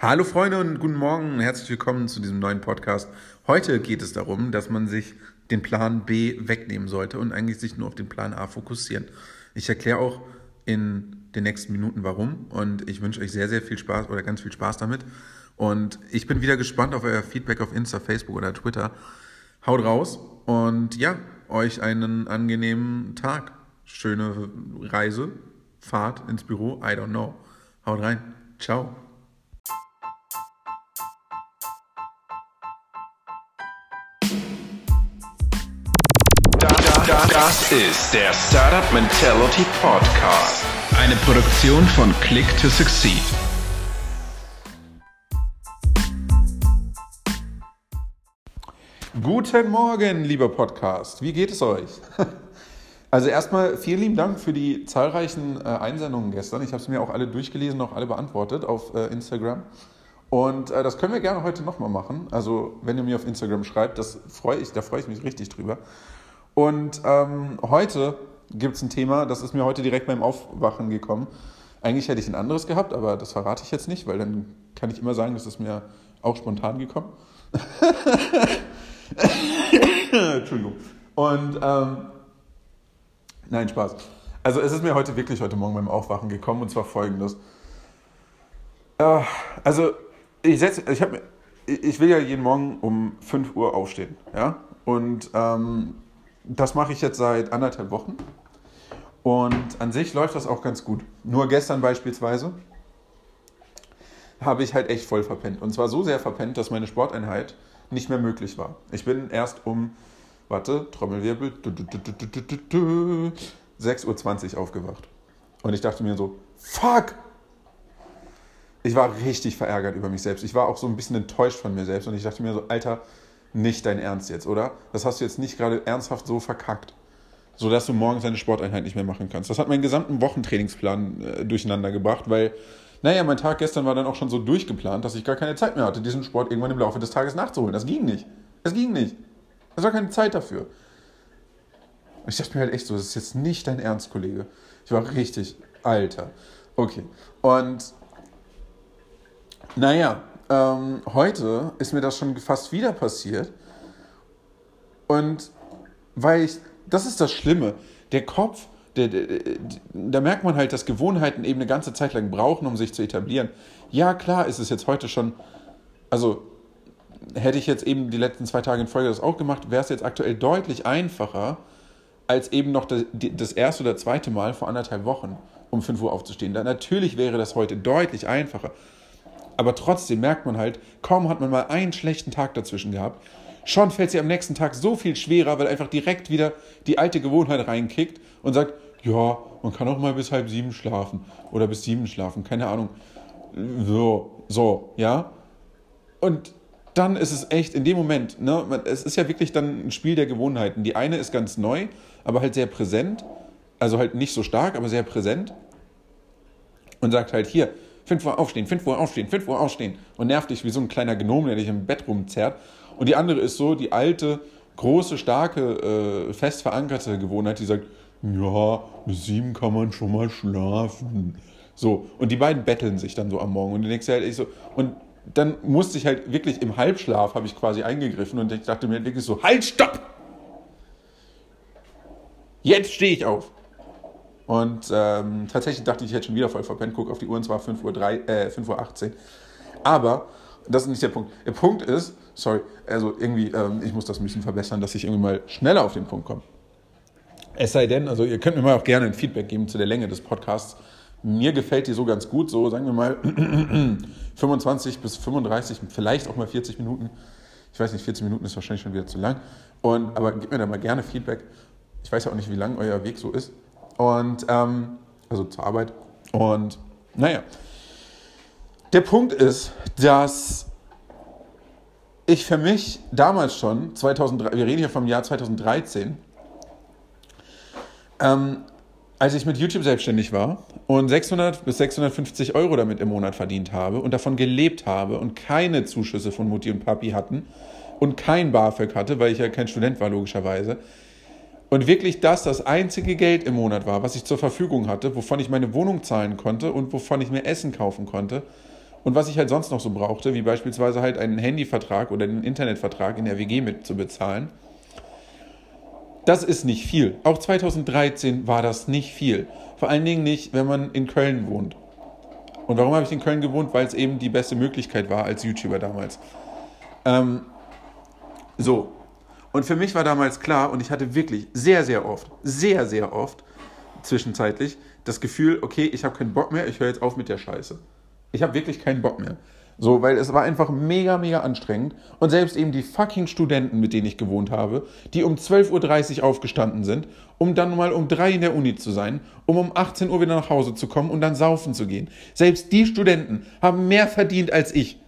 Hallo Freunde und guten Morgen, herzlich willkommen zu diesem neuen Podcast. Heute geht es darum, dass man sich den Plan B wegnehmen sollte und eigentlich sich nur auf den Plan A fokussieren. Ich erkläre auch in den nächsten Minuten warum und ich wünsche euch sehr, sehr viel Spaß oder ganz viel Spaß damit. Und ich bin wieder gespannt auf euer Feedback auf Insta, Facebook oder Twitter. Haut raus und ja, euch einen angenehmen Tag. Schöne Reise, Fahrt ins Büro, I don't know. Haut rein. Ciao. Das ist der Startup Mentality Podcast. Eine Produktion von Click to Succeed. Guten Morgen, lieber Podcast. Wie geht es euch? Also erstmal vielen lieben Dank für die zahlreichen äh, Einsendungen gestern. Ich habe es mir auch alle durchgelesen, auch alle beantwortet auf äh, Instagram. Und äh, das können wir gerne heute nochmal machen. Also wenn ihr mir auf Instagram schreibt, das freue ich, da freue ich mich richtig drüber. Und ähm, heute gibt es ein Thema, das ist mir heute direkt beim Aufwachen gekommen. Eigentlich hätte ich ein anderes gehabt, aber das verrate ich jetzt nicht, weil dann kann ich immer sagen, das ist mir auch spontan gekommen. Entschuldigung. Und ähm, nein, Spaß. Also es ist mir heute wirklich heute Morgen beim Aufwachen gekommen und zwar folgendes. Äh, also ich setze, ich habe, ich will ja jeden Morgen um 5 Uhr aufstehen, ja. Und ähm, das mache ich jetzt seit anderthalb Wochen. Und an sich läuft das auch ganz gut. Nur gestern beispielsweise habe ich halt echt voll verpennt. Und zwar so sehr verpennt, dass meine Sporteinheit nicht mehr möglich war. Ich bin erst um, warte, Trommelwirbel, 6.20 Uhr aufgewacht. Und ich dachte mir so, fuck! Ich war richtig verärgert über mich selbst. Ich war auch so ein bisschen enttäuscht von mir selbst. Und ich dachte mir so, Alter, nicht dein Ernst jetzt, oder? Das hast du jetzt nicht gerade ernsthaft so verkackt, sodass du morgens deine Sporteinheit nicht mehr machen kannst. Das hat meinen gesamten Wochentrainingsplan äh, durcheinander gebracht, weil, naja, mein Tag gestern war dann auch schon so durchgeplant, dass ich gar keine Zeit mehr hatte, diesen Sport irgendwann im Laufe des Tages nachzuholen. Das ging nicht. Es ging nicht. Es war keine Zeit dafür. Ich dachte mir halt echt so, das ist jetzt nicht dein Ernst, Kollege. Ich war richtig, Alter. Okay. Und naja, ähm, heute ist mir das schon fast wieder passiert. Und weil ich, das ist das Schlimme, der Kopf, der, der, der, da merkt man halt, dass Gewohnheiten eben eine ganze Zeit lang brauchen, um sich zu etablieren. Ja, klar ist es jetzt heute schon, also hätte ich jetzt eben die letzten zwei Tage in Folge das auch gemacht, wäre es jetzt aktuell deutlich einfacher, als eben noch das, das erste oder zweite Mal vor anderthalb Wochen um 5 Uhr aufzustehen. Da, natürlich wäre das heute deutlich einfacher. Aber trotzdem merkt man halt, kaum hat man mal einen schlechten Tag dazwischen gehabt, schon fällt sie am nächsten Tag so viel schwerer, weil einfach direkt wieder die alte Gewohnheit reinkickt und sagt, ja, man kann auch mal bis halb sieben schlafen oder bis sieben schlafen, keine Ahnung. So, so, ja. Und dann ist es echt in dem Moment, ne, es ist ja wirklich dann ein Spiel der Gewohnheiten. Die eine ist ganz neu, aber halt sehr präsent, also halt nicht so stark, aber sehr präsent und sagt halt hier, 5 Uhr aufstehen, 5 Uhr aufstehen, 5 Uhr aufstehen und nervt dich wie so ein kleiner Gnom, der dich im Bett rumzerrt. Und die andere ist so die alte, große, starke, äh, fest verankerte Gewohnheit, die sagt, ja, bis sieben kann man schon mal schlafen. So, und die beiden betteln sich dann so am Morgen und du denkst halt echt so, und dann musste ich halt wirklich im Halbschlaf, habe ich quasi eingegriffen und ich dachte mir wirklich so, halt, stopp! Jetzt stehe ich auf. Und ähm, tatsächlich dachte ich, ich hätte schon wieder voll verpennt. Guck auf die Uhr und zwar 5.18 Uhr, äh, 5 Uhr 18. Aber das ist nicht der Punkt. Der Punkt ist, sorry, also irgendwie, ähm, ich muss das ein bisschen verbessern, dass ich irgendwie mal schneller auf den Punkt komme. Es sei denn, also ihr könnt mir mal auch gerne ein Feedback geben zu der Länge des Podcasts. Mir gefällt die so ganz gut, so sagen wir mal 25 bis 35, vielleicht auch mal 40 Minuten. Ich weiß nicht, 40 Minuten ist wahrscheinlich schon wieder zu lang. Und, aber gebt mir da mal gerne Feedback. Ich weiß ja auch nicht, wie lang euer Weg so ist. Und, ähm, also zur Arbeit. Und naja, der Punkt ist, dass ich für mich damals schon, 2003, wir reden hier vom Jahr 2013, ähm, als ich mit YouTube selbstständig war und 600 bis 650 Euro damit im Monat verdient habe und davon gelebt habe und keine Zuschüsse von Mutti und Papi hatten und kein BAföG hatte, weil ich ja kein Student war logischerweise, und wirklich das das einzige Geld im Monat war, was ich zur Verfügung hatte, wovon ich meine Wohnung zahlen konnte und wovon ich mir Essen kaufen konnte und was ich halt sonst noch so brauchte, wie beispielsweise halt einen Handyvertrag oder einen Internetvertrag in der WG mit zu bezahlen. Das ist nicht viel. Auch 2013 war das nicht viel. Vor allen Dingen nicht, wenn man in Köln wohnt. Und warum habe ich in Köln gewohnt? Weil es eben die beste Möglichkeit war als YouTuber damals. Ähm, so. Und für mich war damals klar, und ich hatte wirklich sehr, sehr oft, sehr, sehr oft zwischenzeitlich das Gefühl, okay, ich habe keinen Bock mehr, ich höre jetzt auf mit der Scheiße. Ich habe wirklich keinen Bock mehr. So, weil es war einfach mega, mega anstrengend. Und selbst eben die fucking Studenten, mit denen ich gewohnt habe, die um 12.30 Uhr aufgestanden sind, um dann mal um 3 in der Uni zu sein, um um 18 Uhr wieder nach Hause zu kommen und dann saufen zu gehen. Selbst die Studenten haben mehr verdient als ich.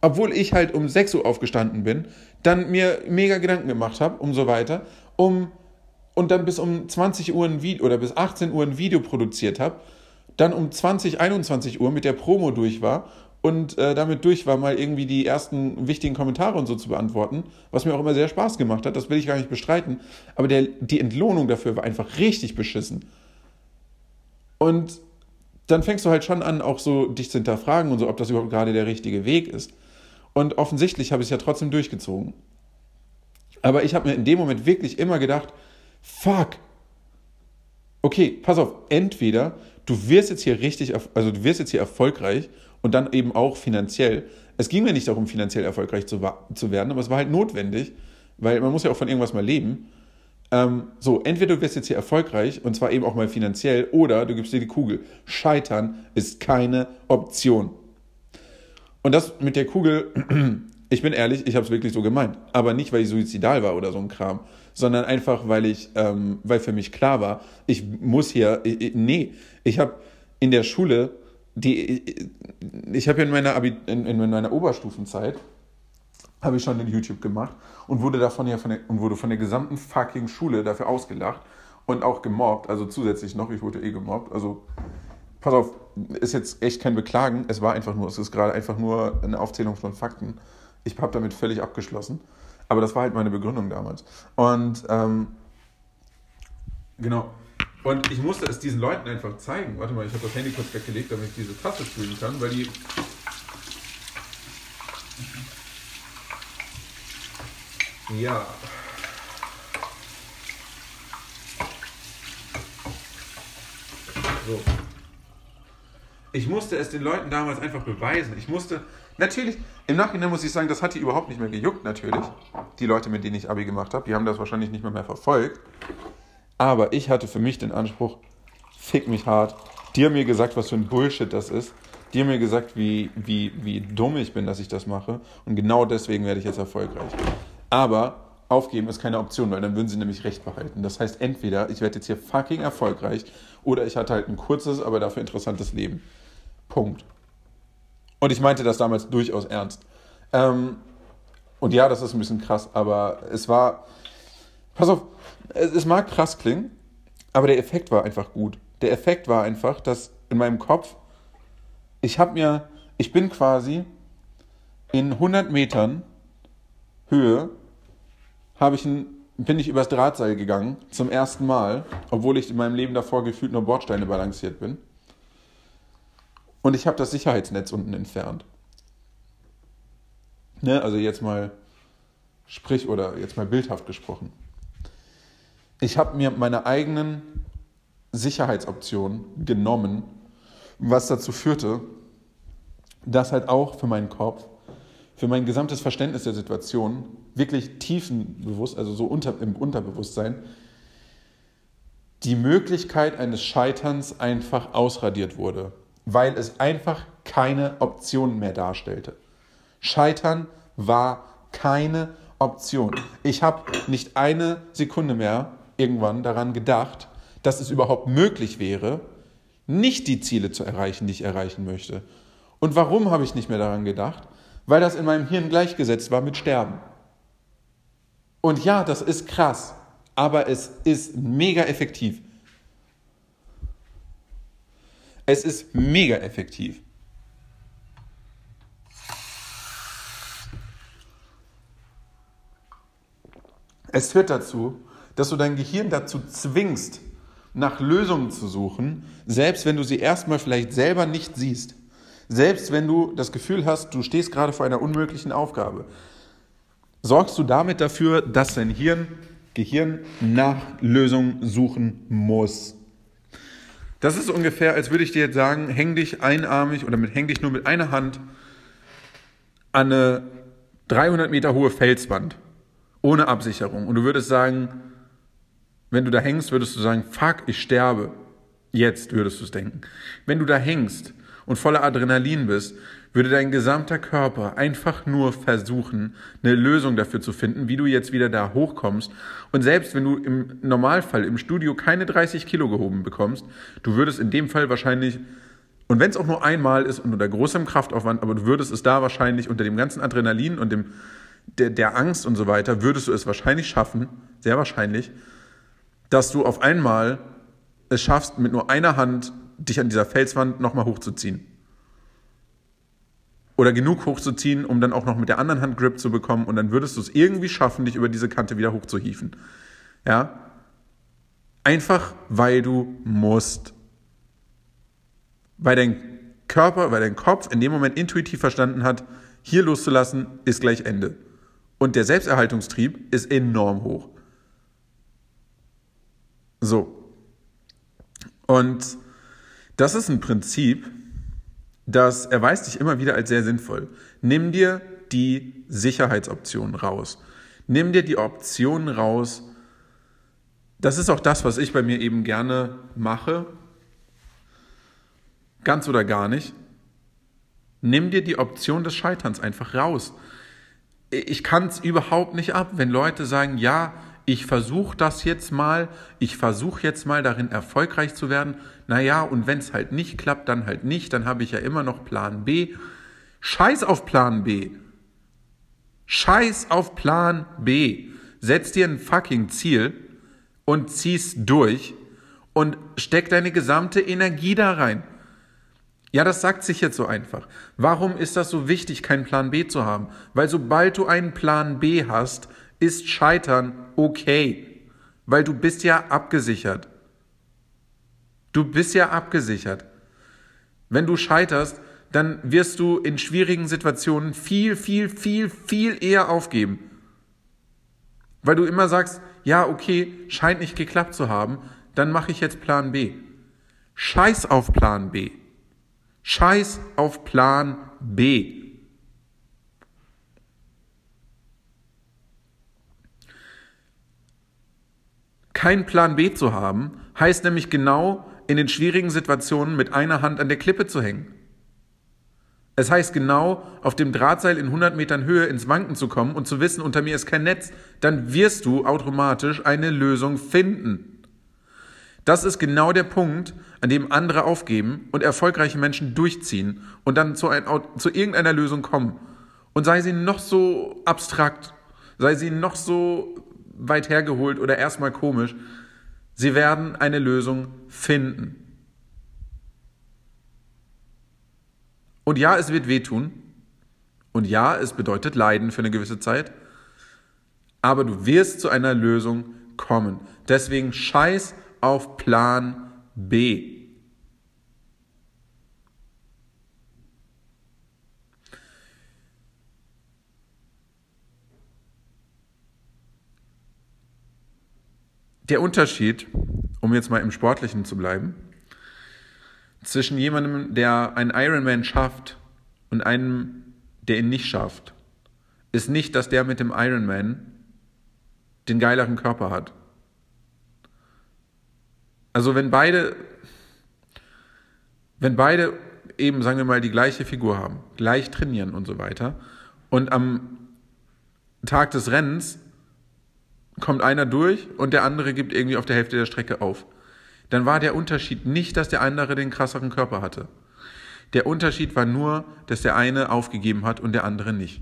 Obwohl ich halt um 6 Uhr aufgestanden bin, dann mir mega Gedanken gemacht habe, um so weiter, um und dann bis um 20 Uhr ein Video oder bis 18 Uhr ein Video produziert habe, dann um 20, 21 Uhr mit der Promo durch war und äh, damit durch war, mal irgendwie die ersten wichtigen Kommentare und so zu beantworten, was mir auch immer sehr Spaß gemacht hat, das will ich gar nicht bestreiten, aber der, die Entlohnung dafür war einfach richtig beschissen. Und dann fängst du halt schon an, auch so dich zu hinterfragen und so, ob das überhaupt gerade der richtige Weg ist. Und offensichtlich habe ich es ja trotzdem durchgezogen. Aber ich habe mir in dem Moment wirklich immer gedacht, fuck, okay, pass auf, entweder du wirst jetzt hier richtig, also du wirst jetzt hier erfolgreich und dann eben auch finanziell. Es ging mir nicht darum, finanziell erfolgreich zu, zu werden, aber es war halt notwendig, weil man muss ja auch von irgendwas mal leben. Ähm, so, entweder du wirst jetzt hier erfolgreich und zwar eben auch mal finanziell oder du gibst dir die Kugel. Scheitern ist keine Option. Und das mit der Kugel, ich bin ehrlich, ich habe es wirklich so gemeint. Aber nicht, weil ich suizidal war oder so ein Kram, sondern einfach, weil ich, ähm, weil für mich klar war, ich muss hier, ich, nee, ich habe in der Schule die, ich habe ja in meiner, Abi, in, in meiner Oberstufenzeit habe ich schon in YouTube gemacht und wurde davon ja von der, und wurde von der gesamten fucking Schule dafür ausgelacht und auch gemobbt, also zusätzlich noch, ich wurde eh gemobbt, also pass auf, ist jetzt echt kein Beklagen, es war einfach nur, es ist gerade einfach nur eine Aufzählung von Fakten. Ich habe damit völlig abgeschlossen, aber das war halt meine Begründung damals. Und ähm, genau, und ich musste es diesen Leuten einfach zeigen. Warte mal, ich habe das Handy kurz weggelegt, damit ich diese Tasse spülen kann, weil die. Ja. So. Ich musste es den Leuten damals einfach beweisen. Ich musste, natürlich, im Nachhinein muss ich sagen, das hat die überhaupt nicht mehr gejuckt, natürlich. Die Leute, mit denen ich Abi gemacht habe, die haben das wahrscheinlich nicht mehr, mehr verfolgt. Aber ich hatte für mich den Anspruch, fick mich hart. Die haben mir gesagt, was für ein Bullshit das ist. Die haben mir gesagt, wie, wie, wie dumm ich bin, dass ich das mache. Und genau deswegen werde ich jetzt erfolgreich. Aber aufgeben ist keine Option, weil dann würden sie nämlich recht behalten. Das heißt, entweder ich werde jetzt hier fucking erfolgreich oder ich hatte halt ein kurzes, aber dafür interessantes Leben. Punkt. Und ich meinte das damals durchaus ernst. Ähm, und ja, das ist ein bisschen krass, aber es war. Pass auf, es, es mag krass klingen, aber der Effekt war einfach gut. Der Effekt war einfach, dass in meinem Kopf, ich habe mir, ich bin quasi in 100 Metern Höhe, habe ich ein, bin ich übers Drahtseil gegangen, zum ersten Mal, obwohl ich in meinem Leben davor gefühlt nur Bordsteine balanciert bin. Und ich habe das Sicherheitsnetz unten entfernt. Ne, also jetzt mal sprich oder jetzt mal bildhaft gesprochen ich habe mir meine eigenen Sicherheitsoptionen genommen, was dazu führte, dass halt auch für meinen Kopf, für mein gesamtes Verständnis der Situation wirklich tiefenbewusst, also so unter, im Unterbewusstsein, die Möglichkeit eines Scheiterns einfach ausradiert wurde, weil es einfach keine Option mehr darstellte. Scheitern war keine Option. Ich habe nicht eine Sekunde mehr irgendwann daran gedacht, dass es überhaupt möglich wäre, nicht die Ziele zu erreichen, die ich erreichen möchte. Und warum habe ich nicht mehr daran gedacht? Weil das in meinem Hirn gleichgesetzt war mit Sterben. Und ja, das ist krass, aber es ist mega effektiv. Es ist mega effektiv. Es führt dazu, dass du dein Gehirn dazu zwingst, nach Lösungen zu suchen, selbst wenn du sie erstmal vielleicht selber nicht siehst. Selbst wenn du das Gefühl hast, du stehst gerade vor einer unmöglichen Aufgabe, sorgst du damit dafür, dass dein Hirn, Gehirn nach Lösungen suchen muss. Das ist ungefähr, als würde ich dir jetzt sagen, häng dich einarmig oder mit, häng dich nur mit einer Hand an eine 300 Meter hohe Felswand ohne Absicherung. Und du würdest sagen, wenn du da hängst, würdest du sagen, fuck, ich sterbe. Jetzt würdest du es denken. Wenn du da hängst und voller Adrenalin bist, würde dein gesamter Körper einfach nur versuchen, eine Lösung dafür zu finden, wie du jetzt wieder da hochkommst. Und selbst wenn du im Normalfall im Studio keine 30 Kilo gehoben bekommst, du würdest in dem Fall wahrscheinlich, und wenn es auch nur einmal ist und unter großem Kraftaufwand, aber du würdest es da wahrscheinlich unter dem ganzen Adrenalin und dem, der, der Angst und so weiter, würdest du es wahrscheinlich schaffen, sehr wahrscheinlich, dass du auf einmal es schaffst, mit nur einer Hand dich an dieser Felswand nochmal hochzuziehen. Oder genug hochzuziehen, um dann auch noch mit der anderen Hand Grip zu bekommen und dann würdest du es irgendwie schaffen, dich über diese Kante wieder hochzuhieven. Ja? Einfach, weil du musst. Weil dein Körper, weil dein Kopf in dem Moment intuitiv verstanden hat, hier loszulassen ist gleich Ende. Und der Selbsterhaltungstrieb ist enorm hoch. So. Und das ist ein Prinzip, das erweist sich immer wieder als sehr sinnvoll. Nimm dir die Sicherheitsoption raus. Nimm dir die Option raus. Das ist auch das, was ich bei mir eben gerne mache. Ganz oder gar nicht. Nimm dir die Option des Scheiterns einfach raus. Ich kann es überhaupt nicht ab, wenn Leute sagen, ja, ich versuche das jetzt mal, ich versuche jetzt mal darin erfolgreich zu werden. Naja, und wenn es halt nicht klappt, dann halt nicht, dann habe ich ja immer noch Plan B. Scheiß auf Plan B. Scheiß auf Plan B. Setz dir ein fucking Ziel und zieh's durch und steck deine gesamte Energie da rein. Ja, das sagt sich jetzt so einfach. Warum ist das so wichtig, keinen Plan B zu haben? Weil sobald du einen Plan B hast, ist Scheitern okay, weil du bist ja abgesichert. Du bist ja abgesichert. Wenn du scheiterst, dann wirst du in schwierigen Situationen viel, viel, viel, viel eher aufgeben. Weil du immer sagst, ja, okay, scheint nicht geklappt zu haben, dann mache ich jetzt Plan B. Scheiß auf Plan B. Scheiß auf Plan B. Kein Plan B zu haben, heißt nämlich genau in den schwierigen Situationen mit einer Hand an der Klippe zu hängen. Es heißt genau, auf dem Drahtseil in 100 Metern Höhe ins Wanken zu kommen und zu wissen, unter mir ist kein Netz, dann wirst du automatisch eine Lösung finden. Das ist genau der Punkt, an dem andere aufgeben und erfolgreiche Menschen durchziehen und dann zu, ein, zu irgendeiner Lösung kommen. Und sei sie noch so abstrakt, sei sie noch so weit hergeholt oder erstmal komisch. Sie werden eine Lösung finden. Und ja, es wird wehtun. Und ja, es bedeutet Leiden für eine gewisse Zeit. Aber du wirst zu einer Lösung kommen. Deswegen scheiß auf Plan B. der Unterschied, um jetzt mal im Sportlichen zu bleiben, zwischen jemandem, der einen Ironman schafft und einem, der ihn nicht schafft, ist nicht, dass der mit dem Ironman den geileren Körper hat. Also wenn beide, wenn beide eben, sagen wir mal, die gleiche Figur haben, gleich trainieren und so weiter, und am Tag des Rennens kommt einer durch und der andere gibt irgendwie auf der Hälfte der Strecke auf. Dann war der Unterschied nicht, dass der andere den krasseren Körper hatte. Der Unterschied war nur, dass der eine aufgegeben hat und der andere nicht.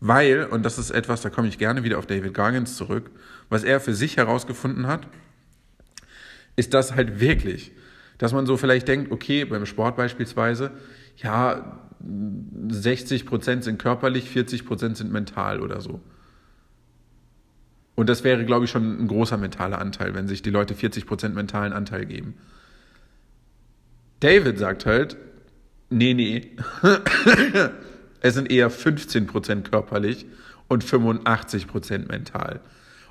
Weil, und das ist etwas, da komme ich gerne wieder auf David Gargins zurück, was er für sich herausgefunden hat, ist das halt wirklich, dass man so vielleicht denkt, okay, beim Sport beispielsweise, ja, 60 Prozent sind körperlich, 40 Prozent sind mental oder so. Und das wäre, glaube ich, schon ein großer mentaler Anteil, wenn sich die Leute 40% mentalen Anteil geben. David sagt halt, Nee, nee. es sind eher 15% körperlich und 85% mental.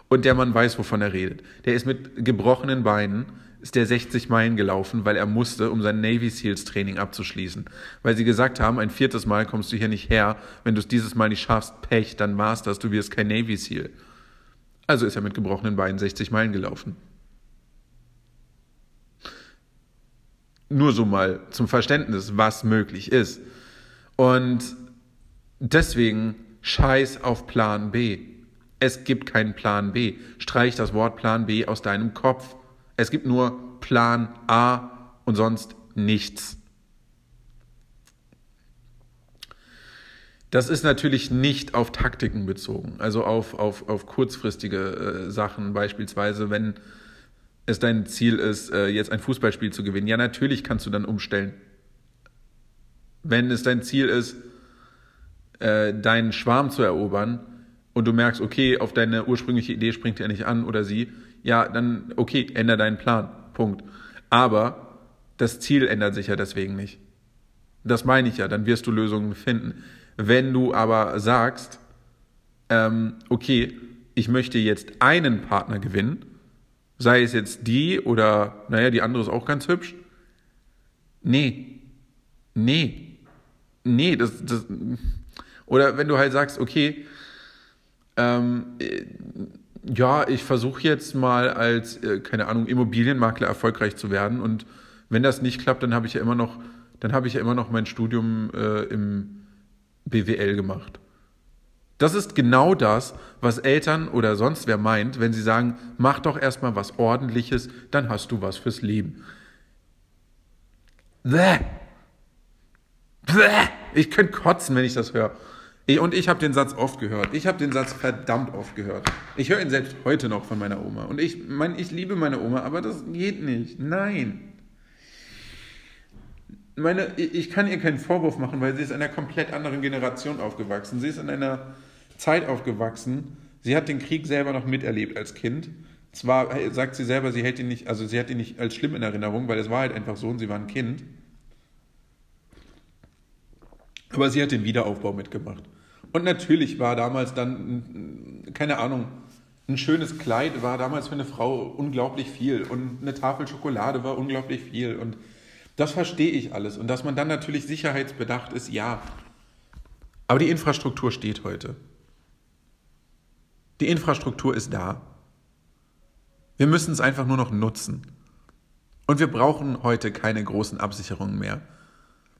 Und der Mann weiß, wovon er redet. Der ist mit gebrochenen Beinen, ist der 60 Meilen gelaufen, weil er musste, um sein Navy Seals Training abzuschließen. Weil sie gesagt haben, ein viertes Mal kommst du hier nicht her. Wenn du es dieses Mal nicht schaffst, Pech, dann war's das. Du wirst kein Navy Seal. Also ist er mit gebrochenen Beinen 60 Meilen gelaufen. Nur so mal zum Verständnis, was möglich ist. Und deswegen scheiß auf Plan B. Es gibt keinen Plan B. Streich das Wort Plan B aus deinem Kopf. Es gibt nur Plan A und sonst nichts. Das ist natürlich nicht auf Taktiken bezogen, also auf, auf, auf kurzfristige äh, Sachen, beispielsweise wenn es dein Ziel ist, äh, jetzt ein Fußballspiel zu gewinnen. Ja, natürlich kannst du dann umstellen. Wenn es dein Ziel ist, äh, deinen Schwarm zu erobern und du merkst, okay, auf deine ursprüngliche Idee springt er nicht an oder sie, ja, dann okay, änder deinen Plan. Punkt. Aber das Ziel ändert sich ja deswegen nicht. Das meine ich ja, dann wirst du Lösungen finden. Wenn du aber sagst, ähm, okay, ich möchte jetzt einen Partner gewinnen, sei es jetzt die oder, naja, die andere ist auch ganz hübsch. Nee. Nee. Nee, das, das, oder wenn du halt sagst, okay, ähm, äh, ja, ich versuche jetzt mal als, äh, keine Ahnung, Immobilienmakler erfolgreich zu werden und wenn das nicht klappt, dann habe ich ja immer noch, dann habe ich ja immer noch mein Studium äh, im BWL gemacht. Das ist genau das, was Eltern oder sonst wer meint, wenn sie sagen, mach doch erstmal was ordentliches, dann hast du was fürs Leben. Bäh. Bäh. Ich könnte kotzen, wenn ich das höre. Und ich habe den Satz oft gehört. Ich habe den Satz verdammt oft gehört. Ich höre ihn selbst heute noch von meiner Oma. Und ich meine, ich liebe meine Oma, aber das geht nicht. Nein meine, ich kann ihr keinen Vorwurf machen, weil sie ist in einer komplett anderen Generation aufgewachsen. Sie ist in einer Zeit aufgewachsen. Sie hat den Krieg selber noch miterlebt als Kind. Zwar sagt sie selber, sie hält ihn nicht, also sie hat ihn nicht als schlimm in Erinnerung, weil es war halt einfach so und sie war ein Kind. Aber sie hat den Wiederaufbau mitgemacht. Und natürlich war damals dann, keine Ahnung, ein schönes Kleid war damals für eine Frau unglaublich viel und eine Tafel Schokolade war unglaublich viel und das verstehe ich alles. Und dass man dann natürlich sicherheitsbedacht ist, ja. Aber die Infrastruktur steht heute. Die Infrastruktur ist da. Wir müssen es einfach nur noch nutzen. Und wir brauchen heute keine großen Absicherungen mehr.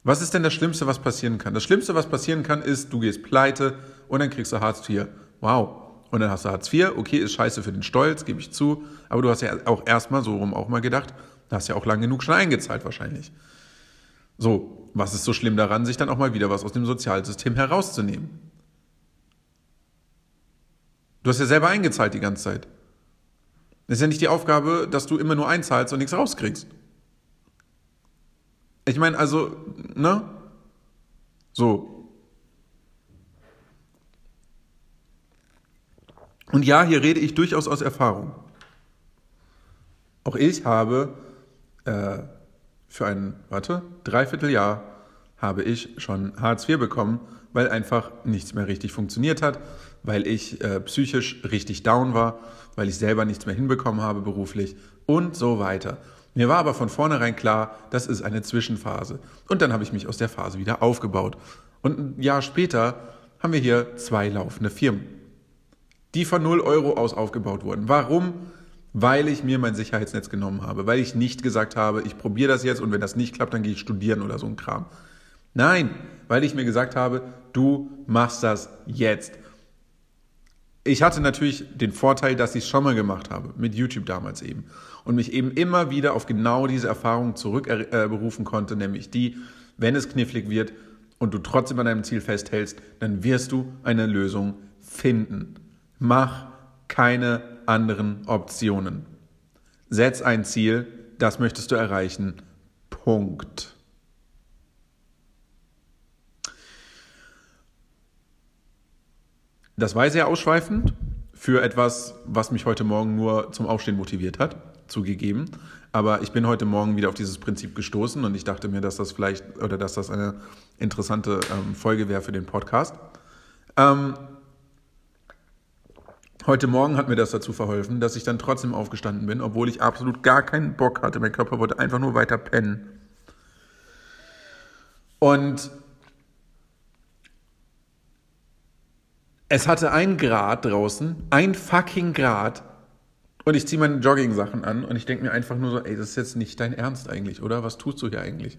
Was ist denn das Schlimmste, was passieren kann? Das Schlimmste, was passieren kann, ist, du gehst pleite und dann kriegst du Hartz IV. Wow. Und dann hast du Hartz IV. Okay, ist scheiße für den Stolz, gebe ich zu. Aber du hast ja auch erstmal so rum auch mal gedacht, da hast ja auch lang genug schon eingezahlt wahrscheinlich. So, was ist so schlimm daran, sich dann auch mal wieder was aus dem Sozialsystem herauszunehmen? Du hast ja selber eingezahlt die ganze Zeit. Das ist ja nicht die Aufgabe, dass du immer nur einzahlst und nichts rauskriegst. Ich meine, also, ne? So. Und ja, hier rede ich durchaus aus Erfahrung. Auch ich habe äh, für ein, warte, Dreivierteljahr habe ich schon Hartz IV bekommen, weil einfach nichts mehr richtig funktioniert hat, weil ich äh, psychisch richtig down war, weil ich selber nichts mehr hinbekommen habe beruflich und so weiter. Mir war aber von vornherein klar, das ist eine Zwischenphase. Und dann habe ich mich aus der Phase wieder aufgebaut. Und ein Jahr später haben wir hier zwei laufende Firmen, die von 0 Euro aus aufgebaut wurden. Warum? Weil ich mir mein Sicherheitsnetz genommen habe, weil ich nicht gesagt habe, ich probiere das jetzt und wenn das nicht klappt, dann gehe ich studieren oder so ein Kram. Nein, weil ich mir gesagt habe, du machst das jetzt. Ich hatte natürlich den Vorteil, dass ich es schon mal gemacht habe, mit YouTube damals eben. Und mich eben immer wieder auf genau diese Erfahrung zurückberufen konnte, nämlich die, wenn es knifflig wird und du trotzdem an deinem Ziel festhältst, dann wirst du eine Lösung finden. Mach keine anderen Optionen. Setz ein Ziel, das möchtest du erreichen. Punkt. Das war sehr ausschweifend für etwas, was mich heute Morgen nur zum Aufstehen motiviert hat. zugegeben. Aber ich bin heute Morgen wieder auf dieses Prinzip gestoßen und ich dachte mir, dass das vielleicht oder dass das eine interessante ähm, Folge wäre für den Podcast. Ähm, heute Morgen hat mir das dazu verholfen, dass ich dann trotzdem aufgestanden bin, obwohl ich absolut gar keinen Bock hatte. Mein Körper wollte einfach nur weiter pennen. Und es hatte ein Grad draußen, ein fucking Grad. Und ich ziehe meine Jogging-Sachen an und ich denke mir einfach nur so, ey, das ist jetzt nicht dein Ernst eigentlich, oder? Was tust du hier eigentlich?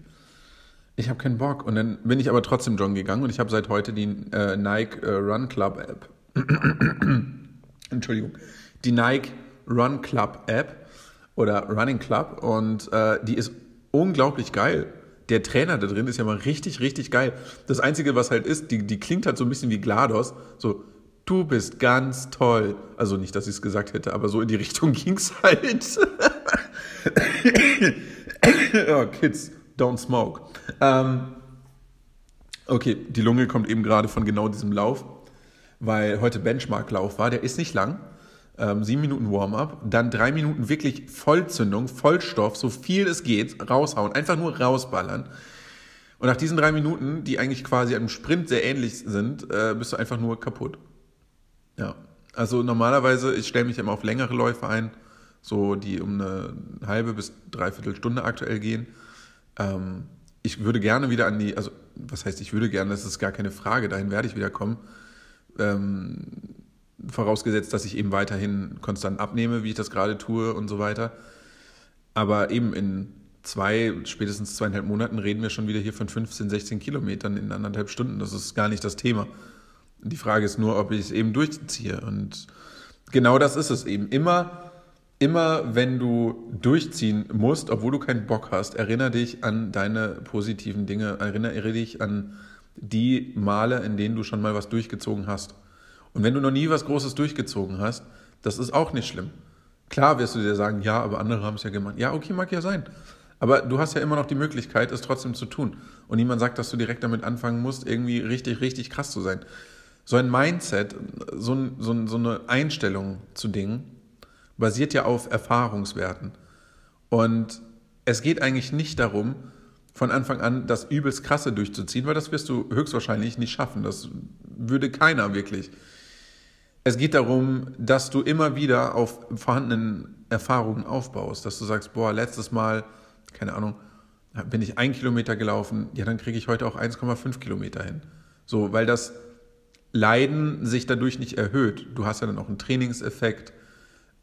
Ich habe keinen Bock. Und dann bin ich aber trotzdem joggen gegangen und ich habe seit heute die äh, Nike äh, Run Club App. Entschuldigung. Die Nike Run Club App oder Running Club und äh, die ist unglaublich geil. Der Trainer da drin ist ja mal richtig, richtig geil. Das Einzige, was halt ist, die, die klingt halt so ein bisschen wie GLaDOS. So, du bist ganz toll. Also nicht, dass ich es gesagt hätte, aber so in die Richtung ging's halt. oh, Kids, don't smoke. Ähm, okay, die Lunge kommt eben gerade von genau diesem Lauf, weil heute Benchmark-Lauf war. Der ist nicht lang. Ähm, sieben Minuten Warm-up, dann drei Minuten wirklich Vollzündung, Vollstoff, so viel es geht, raushauen, einfach nur rausballern. Und nach diesen drei Minuten, die eigentlich quasi einem Sprint sehr ähnlich sind, äh, bist du einfach nur kaputt. Ja, also normalerweise, ich stelle mich immer auf längere Läufe ein, so die um eine halbe bis dreiviertel Stunde aktuell gehen. Ähm, ich würde gerne wieder an die, also was heißt, ich würde gerne, das ist gar keine Frage, dahin werde ich wieder kommen. Ähm, vorausgesetzt, dass ich eben weiterhin konstant abnehme, wie ich das gerade tue und so weiter. Aber eben in zwei, spätestens zweieinhalb Monaten reden wir schon wieder hier von 15, 16 Kilometern in anderthalb Stunden. Das ist gar nicht das Thema. Die Frage ist nur, ob ich es eben durchziehe. Und genau das ist es eben. Immer, immer wenn du durchziehen musst, obwohl du keinen Bock hast, erinnere dich an deine positiven Dinge, erinnere dich an die Male, in denen du schon mal was durchgezogen hast. Und wenn du noch nie was Großes durchgezogen hast, das ist auch nicht schlimm. Klar wirst du dir sagen, ja, aber andere haben es ja gemacht. Ja, okay, mag ja sein. Aber du hast ja immer noch die Möglichkeit, es trotzdem zu tun. Und niemand sagt, dass du direkt damit anfangen musst, irgendwie richtig, richtig krass zu sein so ein Mindset, so, ein, so, ein, so eine Einstellung zu Dingen basiert ja auf Erfahrungswerten. Und es geht eigentlich nicht darum, von Anfang an das übelst krasse durchzuziehen, weil das wirst du höchstwahrscheinlich nicht schaffen. Das würde keiner wirklich. Es geht darum, dass du immer wieder auf vorhandenen Erfahrungen aufbaust, dass du sagst, boah, letztes Mal, keine Ahnung, bin ich ein Kilometer gelaufen, ja, dann kriege ich heute auch 1,5 Kilometer hin. So, weil das Leiden sich dadurch nicht erhöht. Du hast ja dann auch einen Trainingseffekt.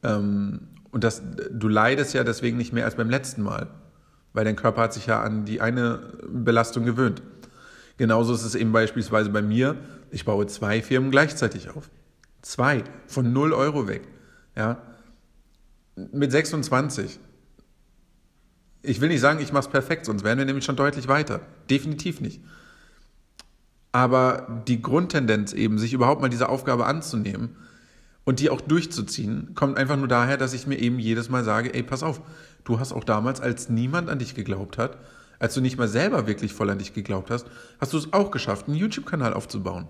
Ähm, und das, du leidest ja deswegen nicht mehr als beim letzten Mal, weil dein Körper hat sich ja an die eine Belastung gewöhnt. Genauso ist es eben beispielsweise bei mir. Ich baue zwei Firmen gleichzeitig auf. Zwei. Von 0 Euro weg. Ja. Mit 26. Ich will nicht sagen, ich mache es perfekt, sonst wären wir nämlich schon deutlich weiter. Definitiv nicht. Aber die Grundtendenz eben, sich überhaupt mal diese Aufgabe anzunehmen und die auch durchzuziehen, kommt einfach nur daher, dass ich mir eben jedes Mal sage, ey, pass auf, du hast auch damals, als niemand an dich geglaubt hat, als du nicht mal selber wirklich voll an dich geglaubt hast, hast du es auch geschafft, einen YouTube-Kanal aufzubauen.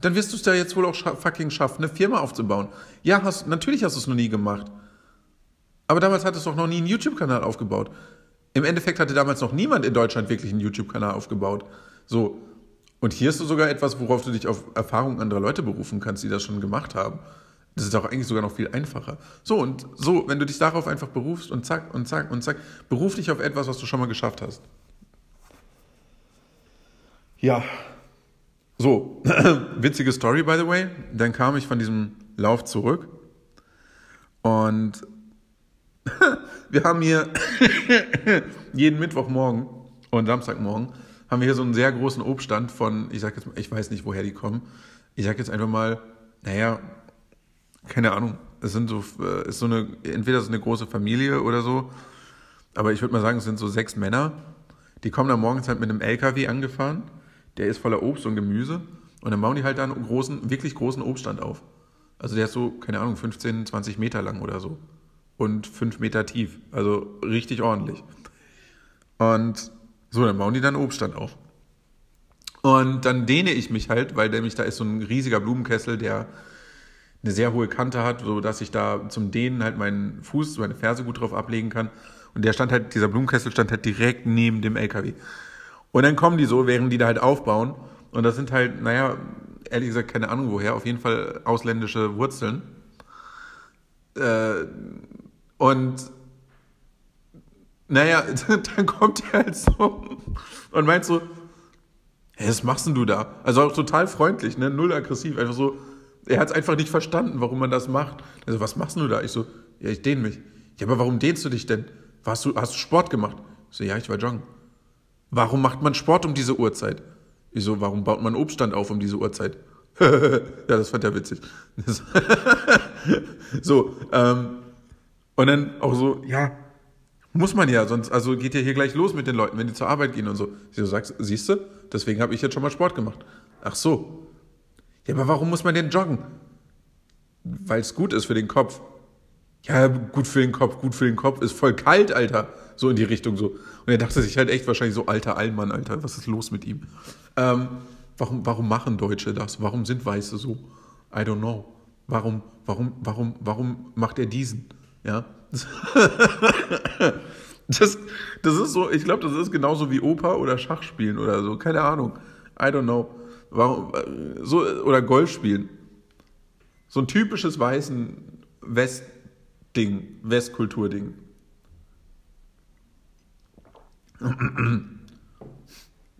Dann wirst du es ja jetzt wohl auch fucking schaffen, eine Firma aufzubauen. Ja, hast, natürlich hast du es noch nie gemacht. Aber damals hattest du auch noch nie einen YouTube-Kanal aufgebaut. Im Endeffekt hatte damals noch niemand in Deutschland wirklich einen YouTube-Kanal aufgebaut. So, und hier ist du sogar etwas, worauf du dich auf Erfahrungen anderer Leute berufen kannst, die das schon gemacht haben. Das ist auch eigentlich sogar noch viel einfacher. So, und so, wenn du dich darauf einfach berufst und zack und zack und zack, beruf dich auf etwas, was du schon mal geschafft hast. Ja. So, witzige Story, by the way. Dann kam ich von diesem Lauf zurück und wir haben hier jeden Mittwochmorgen und Samstagmorgen haben wir hier so einen sehr großen Obststand von, ich sag jetzt ich weiß nicht, woher die kommen. Ich sag jetzt einfach mal, naja, keine Ahnung. Es sind so, äh, ist so eine, entweder so eine große Familie oder so. Aber ich würde mal sagen, es sind so sechs Männer. Die kommen dann morgens halt mit einem LKW angefahren. Der ist voller Obst und Gemüse. Und dann bauen die halt da einen großen, wirklich großen Obststand auf. Also der ist so, keine Ahnung, 15, 20 Meter lang oder so. Und 5 Meter tief. Also richtig ordentlich. Und so, dann bauen die dann Obststand auf. Und dann dehne ich mich halt, weil nämlich da ist so ein riesiger Blumenkessel, der, eine sehr hohe Kante hat, so dass ich da zum Dehnen halt meinen Fuß, meine Ferse gut drauf ablegen kann. Und der stand halt, dieser Blumenkessel stand halt direkt neben dem LKW. Und dann kommen die so, während die da halt aufbauen. Und das sind halt, naja, ehrlich gesagt, keine Ahnung woher, auf jeden Fall ausländische Wurzeln. Äh, und naja, dann kommt er halt so und meint so, hey, was machst denn du da? Also auch total freundlich, ne? Null aggressiv, einfach so, er hat es einfach nicht verstanden, warum man das macht. Also, was machst du da? Ich so, ja, ich dehne mich. Ja, aber warum dehnst du dich denn? Warst du, hast du Sport gemacht? Ich so, ja, ich war joggen. Warum macht man Sport um diese Uhrzeit? Ich so, warum baut man Obststand auf um diese Uhrzeit? ja, das fand er witzig. so, ähm, und dann auch so, ja, muss man ja, sonst, also geht ja hier gleich los mit den Leuten, wenn die zur Arbeit gehen und so. Ich so, sagst, siehst du, deswegen habe ich jetzt schon mal Sport gemacht. Ach so. Ja, aber warum muss man denn joggen? Weil es gut ist für den Kopf. Ja, gut für den Kopf, gut für den Kopf, ist voll kalt, Alter. So in die Richtung so. Und er dachte sich halt echt wahrscheinlich so, alter Allmann, Alter, was ist los mit ihm? Ähm, warum, warum machen Deutsche das? Warum sind Weiße so? I don't know. Warum, warum, warum, warum macht er diesen? Ja. Das, das ist so, ich glaube, das ist genauso wie Oper oder Schachspielen oder so. Keine Ahnung. I don't know. Warum, so, oder Golf spielen. So ein typisches weißen West-Ding, Westkultur-Ding.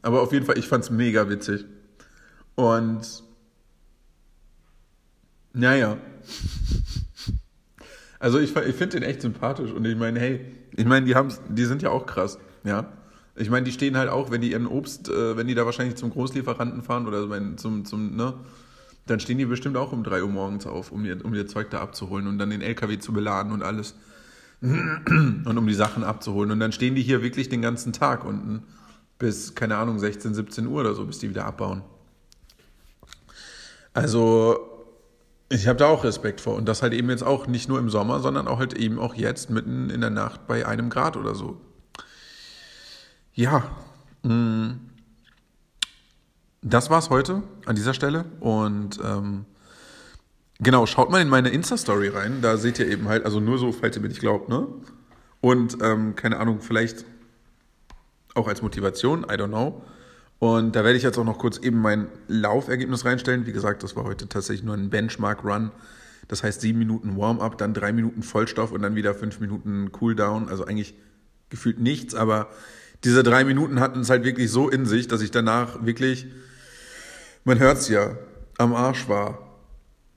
Aber auf jeden Fall, ich fand es mega witzig. Und naja. Also ich, ich finde den echt sympathisch und ich meine, hey, ich meine, die die sind ja auch krass, ja. Ich meine, die stehen halt auch, wenn die ihren Obst, äh, wenn die da wahrscheinlich zum Großlieferanten fahren oder wenn, zum, zum, ne, dann stehen die bestimmt auch um drei Uhr morgens auf, um ihr, um ihr Zeug da abzuholen und dann den LKW zu beladen und alles. Und um die Sachen abzuholen. Und dann stehen die hier wirklich den ganzen Tag unten bis, keine Ahnung, 16, 17 Uhr oder so, bis die wieder abbauen. Also, ich habe da auch Respekt vor. Und das halt eben jetzt auch nicht nur im Sommer, sondern auch halt eben auch jetzt mitten in der Nacht bei einem Grad oder so. Ja, mm. das war's heute an dieser Stelle. Und ähm, genau, schaut mal in meine Insta-Story rein. Da seht ihr eben halt, also nur so, falls ihr mir nicht glaubt, ne? Und ähm, keine Ahnung, vielleicht auch als Motivation, I don't know. Und da werde ich jetzt auch noch kurz eben mein Laufergebnis reinstellen. Wie gesagt, das war heute tatsächlich nur ein Benchmark-Run. Das heißt sieben Minuten Warm-up, dann drei Minuten Vollstoff und dann wieder fünf Minuten Cooldown. Also eigentlich gefühlt nichts, aber diese drei Minuten hatten es halt wirklich so in sich, dass ich danach wirklich, man hört es ja, am Arsch war.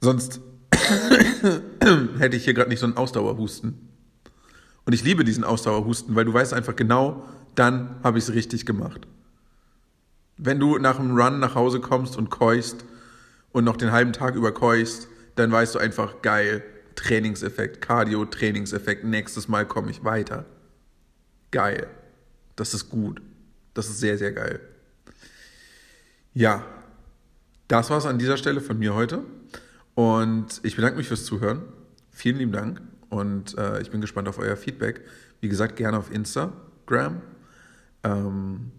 Sonst hätte ich hier gerade nicht so einen Ausdauerhusten. Und ich liebe diesen Ausdauerhusten, weil du weißt einfach genau, dann habe ich es richtig gemacht. Wenn du nach einem Run nach Hause kommst und keuchst und noch den halben Tag über keuchst, dann weißt du einfach, geil, Trainingseffekt, Cardio, Trainingseffekt, nächstes Mal komme ich weiter. Geil. Das ist gut. Das ist sehr, sehr geil. Ja, das war es an dieser Stelle von mir heute. Und ich bedanke mich fürs Zuhören. Vielen lieben Dank. Und äh, ich bin gespannt auf euer Feedback. Wie gesagt, gerne auf Instagram. Ähm,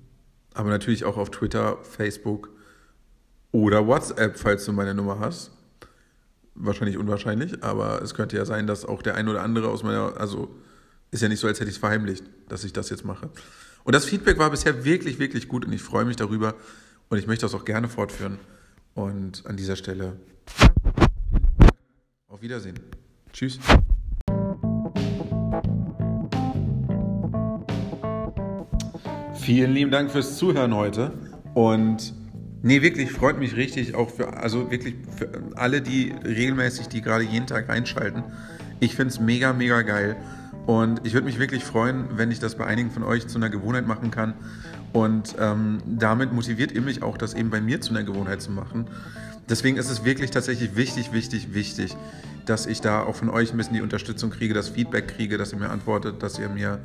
aber natürlich auch auf Twitter, Facebook oder WhatsApp, falls du meine Nummer hast. Wahrscheinlich unwahrscheinlich, aber es könnte ja sein, dass auch der ein oder andere aus meiner, also ist ja nicht so, als hätte ich es verheimlicht, dass ich das jetzt mache. Und das Feedback war bisher wirklich, wirklich gut und ich freue mich darüber und ich möchte das auch gerne fortführen. Und an dieser Stelle auf Wiedersehen. Tschüss. Vielen lieben Dank fürs Zuhören heute. Und nee, wirklich, freut mich richtig, auch für, also wirklich für alle, die regelmäßig, die gerade jeden Tag einschalten. Ich finde es mega, mega geil. Und ich würde mich wirklich freuen, wenn ich das bei einigen von euch zu einer Gewohnheit machen kann. Und ähm, damit motiviert ihr mich auch, das eben bei mir zu einer Gewohnheit zu machen. Deswegen ist es wirklich tatsächlich wichtig, wichtig, wichtig, dass ich da auch von euch ein bisschen die Unterstützung kriege, das Feedback kriege, dass ihr mir antwortet, dass ihr mir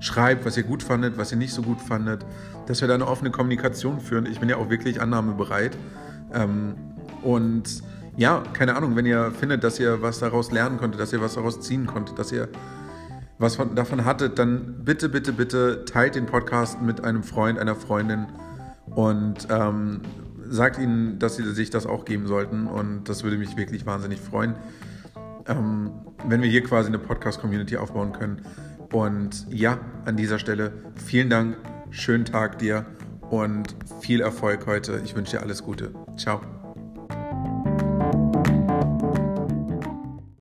schreibt, was ihr gut fandet, was ihr nicht so gut fandet, dass wir da eine offene Kommunikation führen. Ich bin ja auch wirklich annahmebereit. Ähm, und ja, keine Ahnung, wenn ihr findet, dass ihr was daraus lernen konntet, dass ihr was daraus ziehen konntet, dass ihr was von, davon hattet, dann bitte, bitte, bitte teilt den Podcast mit einem Freund, einer Freundin und ähm, sagt ihnen, dass sie sich das auch geben sollten und das würde mich wirklich wahnsinnig freuen, ähm, wenn wir hier quasi eine Podcast-Community aufbauen können. Und ja, an dieser Stelle vielen Dank, schönen Tag dir und viel Erfolg heute. Ich wünsche dir alles Gute. Ciao.